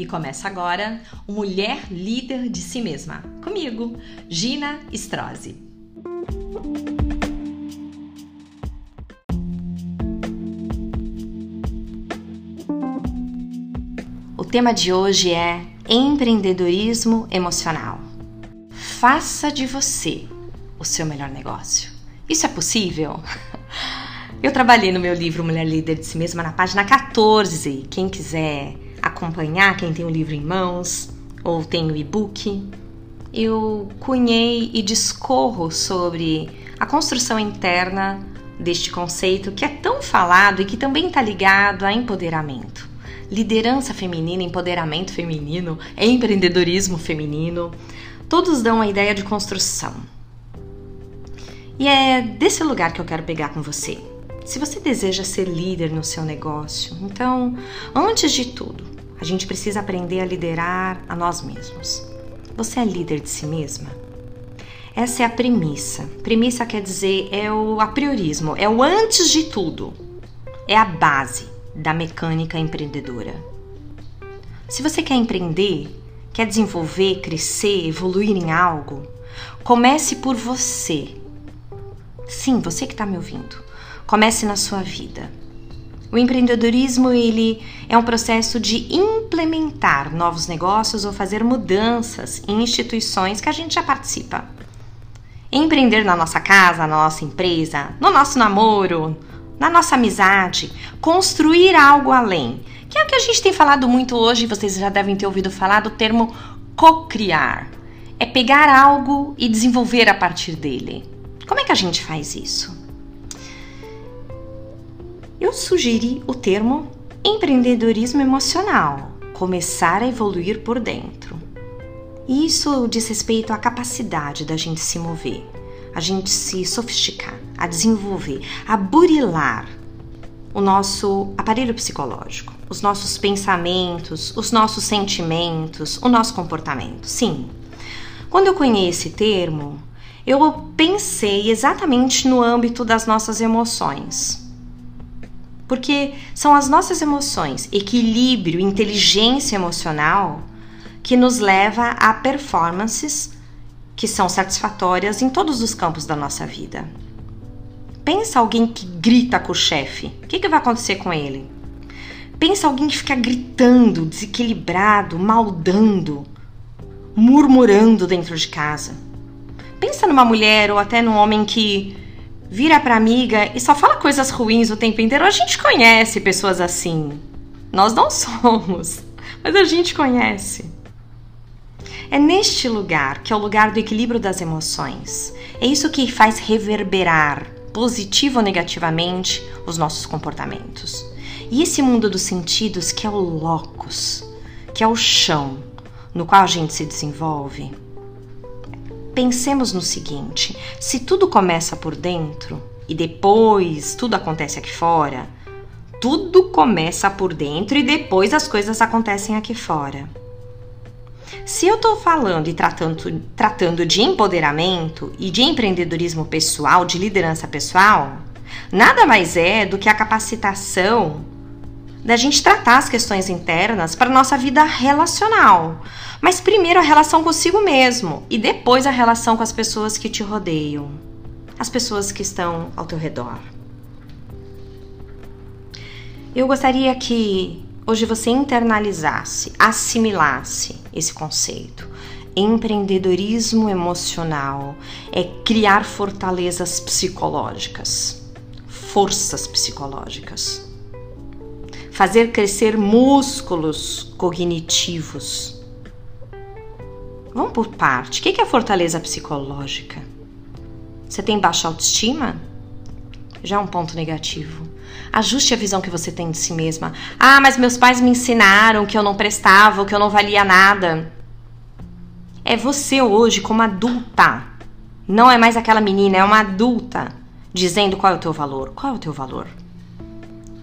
E começa agora o Mulher Líder de Si Mesma. Comigo, Gina Strozzi. O tema de hoje é empreendedorismo emocional. Faça de você o seu melhor negócio. Isso é possível? Eu trabalhei no meu livro Mulher Líder de Si Mesma na página 14. Quem quiser acompanhar, quem tem o livro em mãos ou tem o e-book, eu cunhei e discorro sobre a construção interna deste conceito que é tão falado e que também está ligado a empoderamento. Liderança feminina, empoderamento feminino, empreendedorismo feminino, todos dão a ideia de construção. E é desse lugar que eu quero pegar com você. Se você deseja ser líder no seu negócio, então, antes de tudo, a gente precisa aprender a liderar a nós mesmos. Você é líder de si mesma? Essa é a premissa. Premissa quer dizer é o apriorismo, é o antes de tudo. É a base da mecânica empreendedora. Se você quer empreender, quer desenvolver, crescer, evoluir em algo, comece por você. Sim, você que está me ouvindo. Comece na sua vida. O empreendedorismo ele é um processo de implementar novos negócios ou fazer mudanças em instituições que a gente já participa. Empreender na nossa casa, na nossa empresa, no nosso namoro, na nossa amizade, construir algo além, que é o que a gente tem falado muito hoje, vocês já devem ter ouvido falar do termo co-criar. É pegar algo e desenvolver a partir dele. Como é que a gente faz isso? Eu sugeri o termo empreendedorismo emocional, começar a evoluir por dentro. Isso diz respeito à capacidade da gente se mover, a gente se sofisticar, a desenvolver, a burilar o nosso aparelho psicológico, os nossos pensamentos, os nossos sentimentos, o nosso comportamento. Sim. Quando eu conheci esse termo, eu pensei exatamente no âmbito das nossas emoções porque são as nossas emoções, equilíbrio, inteligência emocional que nos leva a performances que são satisfatórias em todos os campos da nossa vida. Pensa alguém que grita com o chefe, o que, que vai acontecer com ele? Pensa alguém que fica gritando, desequilibrado, maldando, murmurando dentro de casa. Pensa numa mulher ou até num homem que vira pra amiga e só fala coisas ruins o tempo inteiro. A gente conhece pessoas assim. Nós não somos, mas a gente conhece. É neste lugar, que é o lugar do equilíbrio das emoções. É isso que faz reverberar, positivo ou negativamente, os nossos comportamentos. E esse mundo dos sentidos, que é o locus, que é o chão no qual a gente se desenvolve, Pensemos no seguinte: se tudo começa por dentro e depois tudo acontece aqui fora, tudo começa por dentro e depois as coisas acontecem aqui fora. Se eu estou falando e tratando, tratando de empoderamento e de empreendedorismo pessoal, de liderança pessoal, nada mais é do que a capacitação da gente tratar as questões internas para nossa vida relacional. Mas primeiro a relação consigo mesmo e depois a relação com as pessoas que te rodeiam, as pessoas que estão ao teu redor. Eu gostaria que hoje você internalizasse, assimilasse esse conceito. Empreendedorismo emocional é criar fortalezas psicológicas, forças psicológicas fazer crescer músculos cognitivos. Vamos por parte. O que é fortaleza psicológica? Você tem baixa autoestima? Já é um ponto negativo. Ajuste a visão que você tem de si mesma. Ah, mas meus pais me ensinaram que eu não prestava, que eu não valia nada. É você hoje, como adulta. Não é mais aquela menina, é uma adulta dizendo qual é o teu valor. Qual é o teu valor?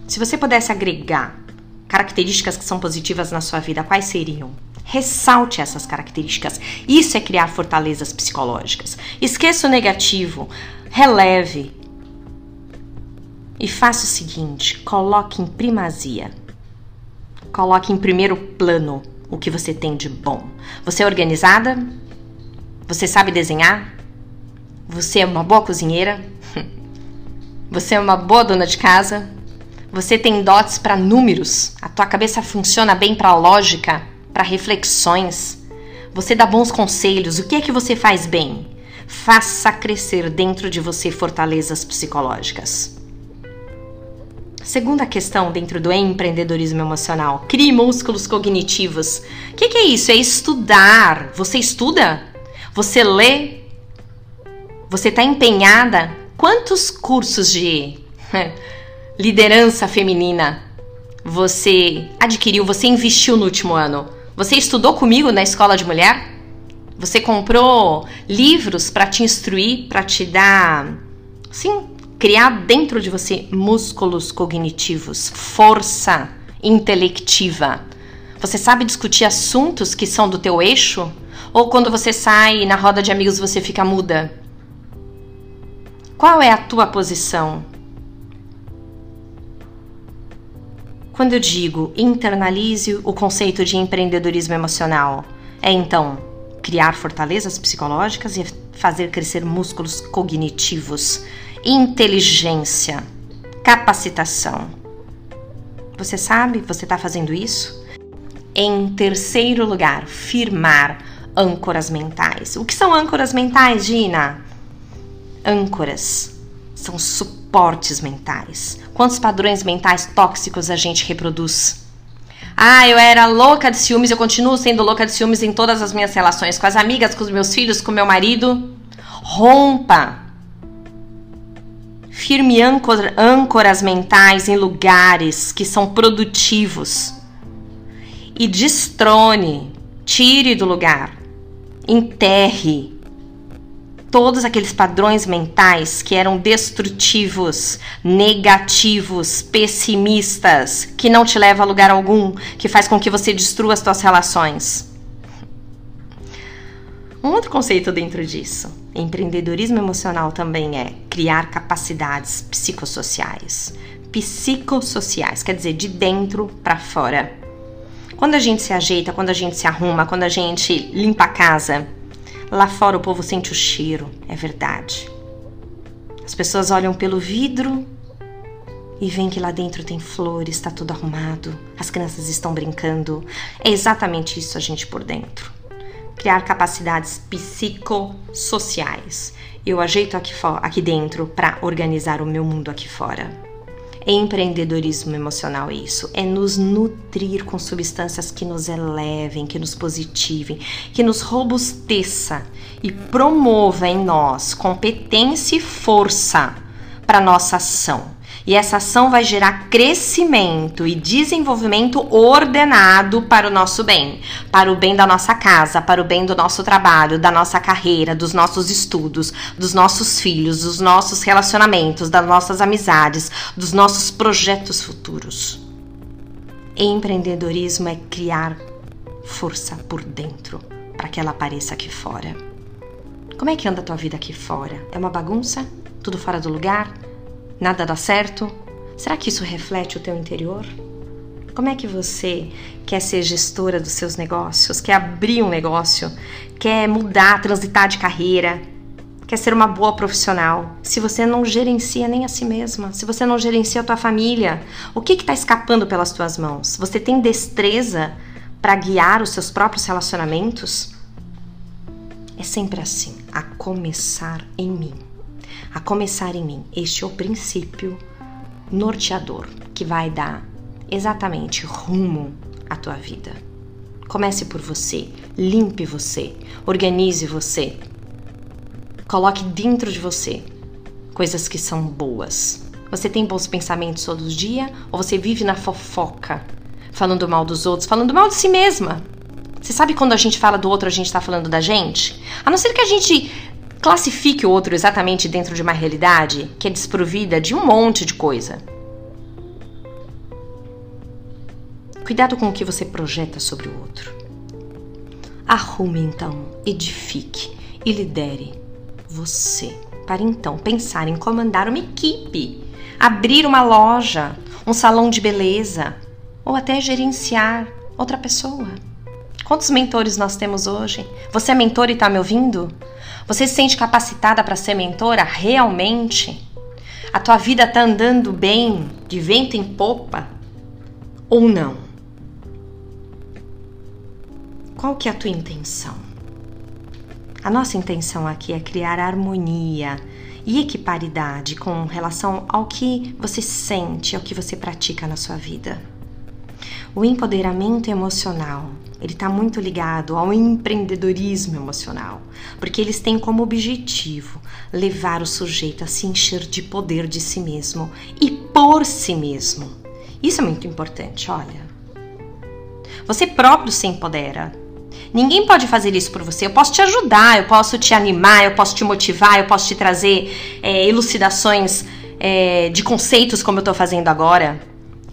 Se você pudesse agregar características que são positivas na sua vida, quais seriam? Ressalte essas características. Isso é criar fortalezas psicológicas. Esqueça o negativo, releve. E faça o seguinte: coloque em primazia. Coloque em primeiro plano o que você tem de bom. Você é organizada? Você sabe desenhar? Você é uma boa cozinheira? Você é uma boa dona de casa? Você tem dotes para números? A tua cabeça funciona bem para lógica, para reflexões? Você dá bons conselhos? O que é que você faz bem? Faça crescer dentro de você fortalezas psicológicas. Segunda questão dentro do empreendedorismo emocional: crie músculos cognitivos. O que, que é isso? É estudar. Você estuda? Você lê? Você está empenhada? Quantos cursos de liderança feminina você adquiriu, você investiu no último ano? Você estudou comigo na escola de mulher? Você comprou livros para te instruir, para te dar, sim, criar dentro de você músculos cognitivos, força intelectiva. Você sabe discutir assuntos que são do teu eixo? Ou quando você sai na roda de amigos você fica muda? Qual é a tua posição? Quando eu digo internalize o conceito de empreendedorismo emocional, é então criar fortalezas psicológicas e fazer crescer músculos cognitivos inteligência, capacitação. Você sabe? Você está fazendo isso? Em terceiro lugar, firmar âncoras mentais. O que são âncoras mentais, Gina? Âncoras são suportes mentais. Quantos padrões mentais tóxicos a gente reproduz? Ah, eu era louca de ciúmes, eu continuo sendo louca de ciúmes em todas as minhas relações, com as amigas, com os meus filhos, com meu marido. Rompa Firme âncoras mentais em lugares que são produtivos. E destrone, tire do lugar, enterre todos aqueles padrões mentais que eram destrutivos, negativos, pessimistas, que não te leva a lugar algum, que faz com que você destrua as suas relações. Um outro conceito dentro disso, empreendedorismo emocional também é criar capacidades psicossociais. Psicossociais, quer dizer, de dentro para fora. Quando a gente se ajeita, quando a gente se arruma, quando a gente limpa a casa, lá fora o povo sente o cheiro, é verdade. As pessoas olham pelo vidro e veem que lá dentro tem flores, está tudo arrumado, as crianças estão brincando. É exatamente isso a gente por dentro criar capacidades psicossociais. Eu ajeito aqui, aqui dentro para organizar o meu mundo aqui fora. Empreendedorismo emocional é isso, é nos nutrir com substâncias que nos elevem, que nos positivem, que nos robusteça e promova em nós competência e força para nossa ação. E essa ação vai gerar crescimento e desenvolvimento ordenado para o nosso bem, para o bem da nossa casa, para o bem do nosso trabalho, da nossa carreira, dos nossos estudos, dos nossos filhos, dos nossos relacionamentos, das nossas amizades, dos nossos projetos futuros. Empreendedorismo é criar força por dentro para que ela apareça aqui fora. Como é que anda a tua vida aqui fora? É uma bagunça? Tudo fora do lugar? Nada dá certo? Será que isso reflete o teu interior? Como é que você quer ser gestora dos seus negócios, quer abrir um negócio, quer mudar, transitar de carreira, quer ser uma boa profissional, se você não gerencia nem a si mesma, se você não gerencia a tua família, o que está escapando pelas tuas mãos? Você tem destreza para guiar os seus próprios relacionamentos? É sempre assim, a começar em mim a começar em mim. Este é o princípio norteador que vai dar exatamente rumo à tua vida. Comece por você, limpe você, organize você. Coloque dentro de você coisas que são boas. Você tem bons pensamentos todos os dias ou você vive na fofoca, falando mal dos outros, falando mal de si mesma? Você sabe quando a gente fala do outro, a gente está falando da gente? A não ser que a gente classifique o outro exatamente dentro de uma realidade que é desprovida de um monte de coisa. Cuidado com o que você projeta sobre o outro. Arrume então, edifique e lidere você para então pensar em comandar uma equipe, abrir uma loja, um salão de beleza ou até gerenciar outra pessoa. Quantos mentores nós temos hoje? Você é mentor e está me ouvindo? Você se sente capacitada para ser mentora realmente? A tua vida está andando bem, de vento em popa? Ou não? Qual que é a tua intenção? A nossa intenção aqui é criar harmonia e equiparidade com relação ao que você sente, ao que você pratica na sua vida. O empoderamento emocional, ele está muito ligado ao empreendedorismo emocional, porque eles têm como objetivo levar o sujeito a se encher de poder de si mesmo e por si mesmo. Isso é muito importante, olha. Você próprio se empodera. Ninguém pode fazer isso por você. Eu posso te ajudar, eu posso te animar, eu posso te motivar, eu posso te trazer é, elucidações é, de conceitos como eu estou fazendo agora.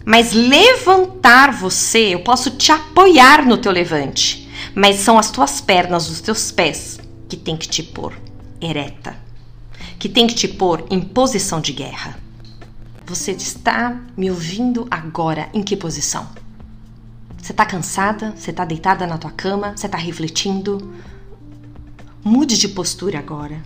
Mas levantar você, eu posso te apoiar no teu levante. Mas são as tuas pernas, os teus pés que tem que te pôr ereta. Que tem que te pôr em posição de guerra. Você está me ouvindo agora em que posição? Você está cansada? Você está deitada na tua cama? Você está refletindo? Mude de postura agora.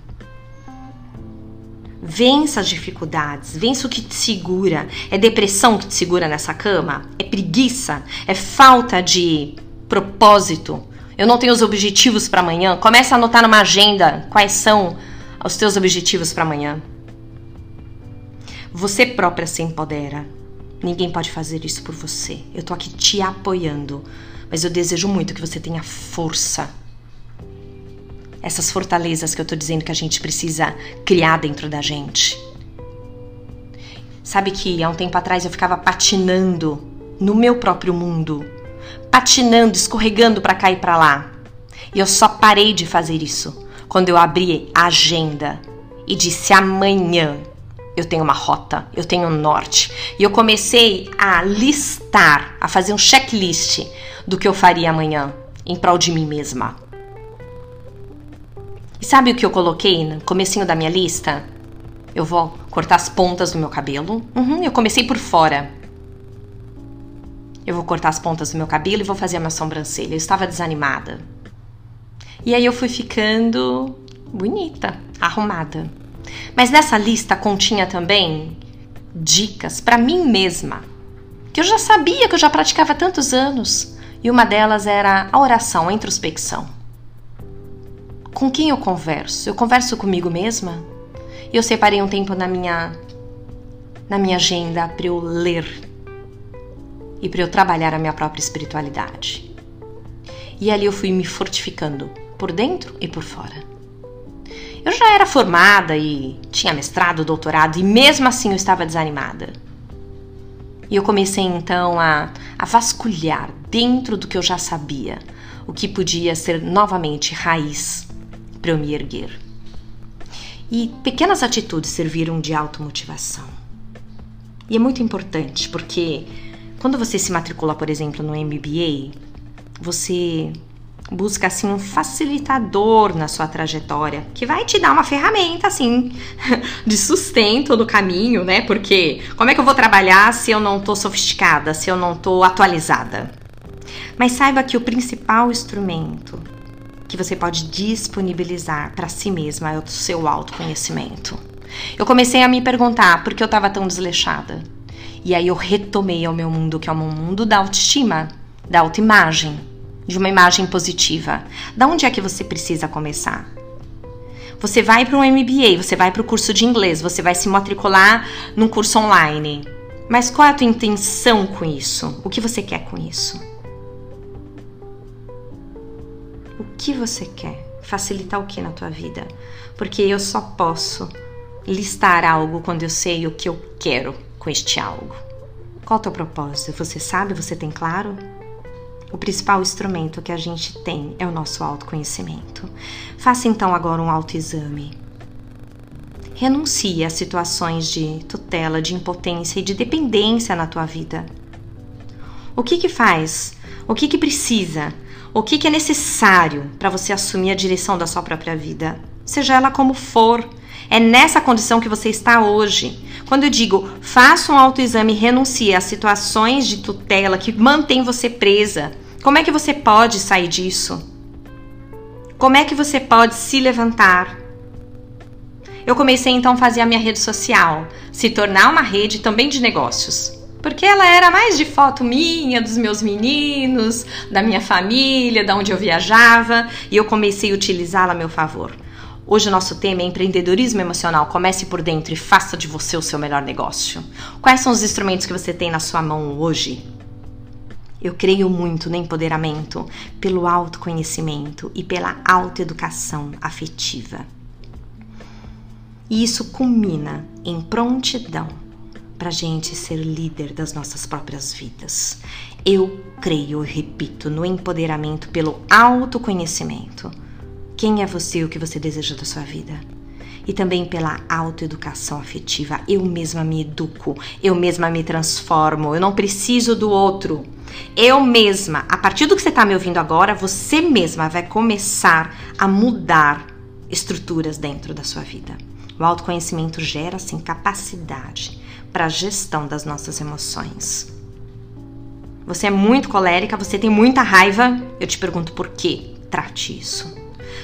Vença as dificuldades, vença o que te segura. É depressão que te segura nessa cama? É preguiça? É falta de propósito? Eu não tenho os objetivos para amanhã? Comece a anotar numa agenda quais são os teus objetivos para amanhã. Você própria se empodera. Ninguém pode fazer isso por você. Eu tô aqui te apoiando, mas eu desejo muito que você tenha força essas fortalezas que eu tô dizendo que a gente precisa criar dentro da gente. Sabe que há um tempo atrás eu ficava patinando no meu próprio mundo, patinando, escorregando para cá e para lá. E eu só parei de fazer isso quando eu abri a agenda e disse amanhã eu tenho uma rota, eu tenho um norte. E eu comecei a listar, a fazer um checklist do que eu faria amanhã em prol de mim mesma. E sabe o que eu coloquei no comecinho da minha lista? Eu vou cortar as pontas do meu cabelo. Uhum, eu comecei por fora. Eu vou cortar as pontas do meu cabelo e vou fazer a minha sobrancelha. Eu estava desanimada. E aí eu fui ficando bonita, arrumada. Mas nessa lista continha também dicas para mim mesma, que eu já sabia que eu já praticava há tantos anos. E uma delas era a oração, a introspecção. Com quem eu converso? Eu converso comigo mesma? Eu separei um tempo na minha na minha agenda para eu ler e para eu trabalhar a minha própria espiritualidade. E ali eu fui me fortificando por dentro e por fora. Eu já era formada e tinha mestrado, doutorado e mesmo assim eu estava desanimada. E eu comecei então a, a vasculhar dentro do que eu já sabia, o que podia ser novamente raiz para eu me erguer. E pequenas atitudes serviram de automotivação. E é muito importante porque quando você se matricula, por exemplo, no MBA, você busca assim um facilitador na sua trajetória, que vai te dar uma ferramenta assim de sustento no caminho, né? Porque como é que eu vou trabalhar se eu não tô sofisticada, se eu não tô atualizada? Mas saiba que o principal instrumento que você pode disponibilizar para si mesma é o seu autoconhecimento. Eu comecei a me perguntar por que eu estava tão desleixada. E aí eu retomei ao meu mundo, que é o meu mundo da autoestima, da autoimagem, de uma imagem positiva. Da onde é que você precisa começar? Você vai para um MBA, você vai para o curso de inglês, você vai se matricular num curso online. Mas qual é a tua intenção com isso? O que você quer com isso? Que você quer, facilitar o que na tua vida, porque eu só posso listar algo quando eu sei o que eu quero com este algo. Qual o teu propósito? Você sabe? Você tem claro? O principal instrumento que a gente tem é o nosso autoconhecimento. Faça então agora um autoexame. Renuncie a situações de tutela, de impotência e de dependência na tua vida. O que que faz? O que que precisa o que, que é necessário para você assumir a direção da sua própria vida, seja ela como for. É nessa condição que você está hoje. Quando eu digo faça um autoexame e renuncie a situações de tutela que mantém você presa Como é que você pode sair disso? Como é que você pode se levantar? Eu comecei então a fazer a minha rede social, se tornar uma rede também de negócios. Porque ela era mais de foto minha, dos meus meninos, da minha família, da onde eu viajava, e eu comecei a utilizá-la a meu favor. Hoje o nosso tema é empreendedorismo emocional. Comece por dentro e faça de você o seu melhor negócio. Quais são os instrumentos que você tem na sua mão hoje? Eu creio muito no empoderamento pelo autoconhecimento e pela autoeducação afetiva. E isso culmina em prontidão para gente ser líder das nossas próprias vidas. Eu creio, e repito, no empoderamento pelo autoconhecimento. Quem é você e o que você deseja da sua vida? e também pela autoeducação afetiva. Eu mesma me educo, eu mesma me transformo, eu não preciso do outro. Eu mesma, a partir do que você está me ouvindo agora, você mesma vai começar a mudar estruturas dentro da sua vida. O autoconhecimento gera, assim, capacidade para a gestão das nossas emoções. Você é muito colérica, você tem muita raiva, eu te pergunto por quê? Trate isso.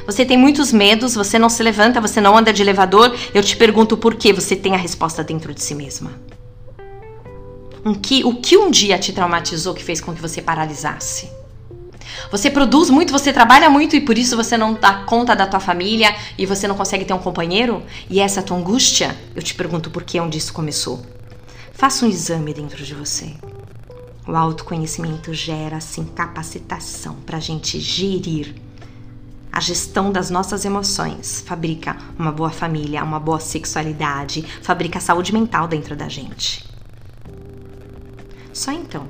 Você tem muitos medos, você não se levanta, você não anda de elevador, eu te pergunto por quê? Você tem a resposta dentro de si mesma. Um que, o que um dia te traumatizou que fez com que você paralisasse? Você produz muito, você trabalha muito e por isso você não dá conta da tua família e você não consegue ter um companheiro? E essa tua angústia? Eu te pergunto por que onde isso começou. Faça um exame dentro de você. O autoconhecimento gera, assim, capacitação para a gente gerir a gestão das nossas emoções. Fabrica uma boa família, uma boa sexualidade, fabrica saúde mental dentro da gente. Só então,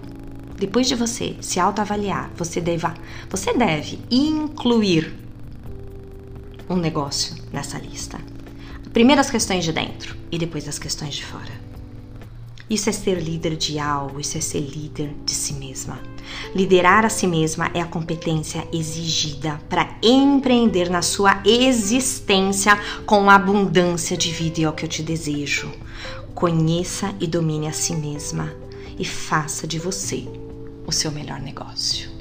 depois de você se autoavaliar, você deve, você deve incluir um negócio nessa lista. Primeiro as questões de dentro e depois as questões de fora. Isso é ser líder de algo, isso é ser líder de si mesma. Liderar a si mesma é a competência exigida para empreender na sua existência com abundância de vida e é o que eu te desejo. Conheça e domine a si mesma e faça de você o seu melhor negócio.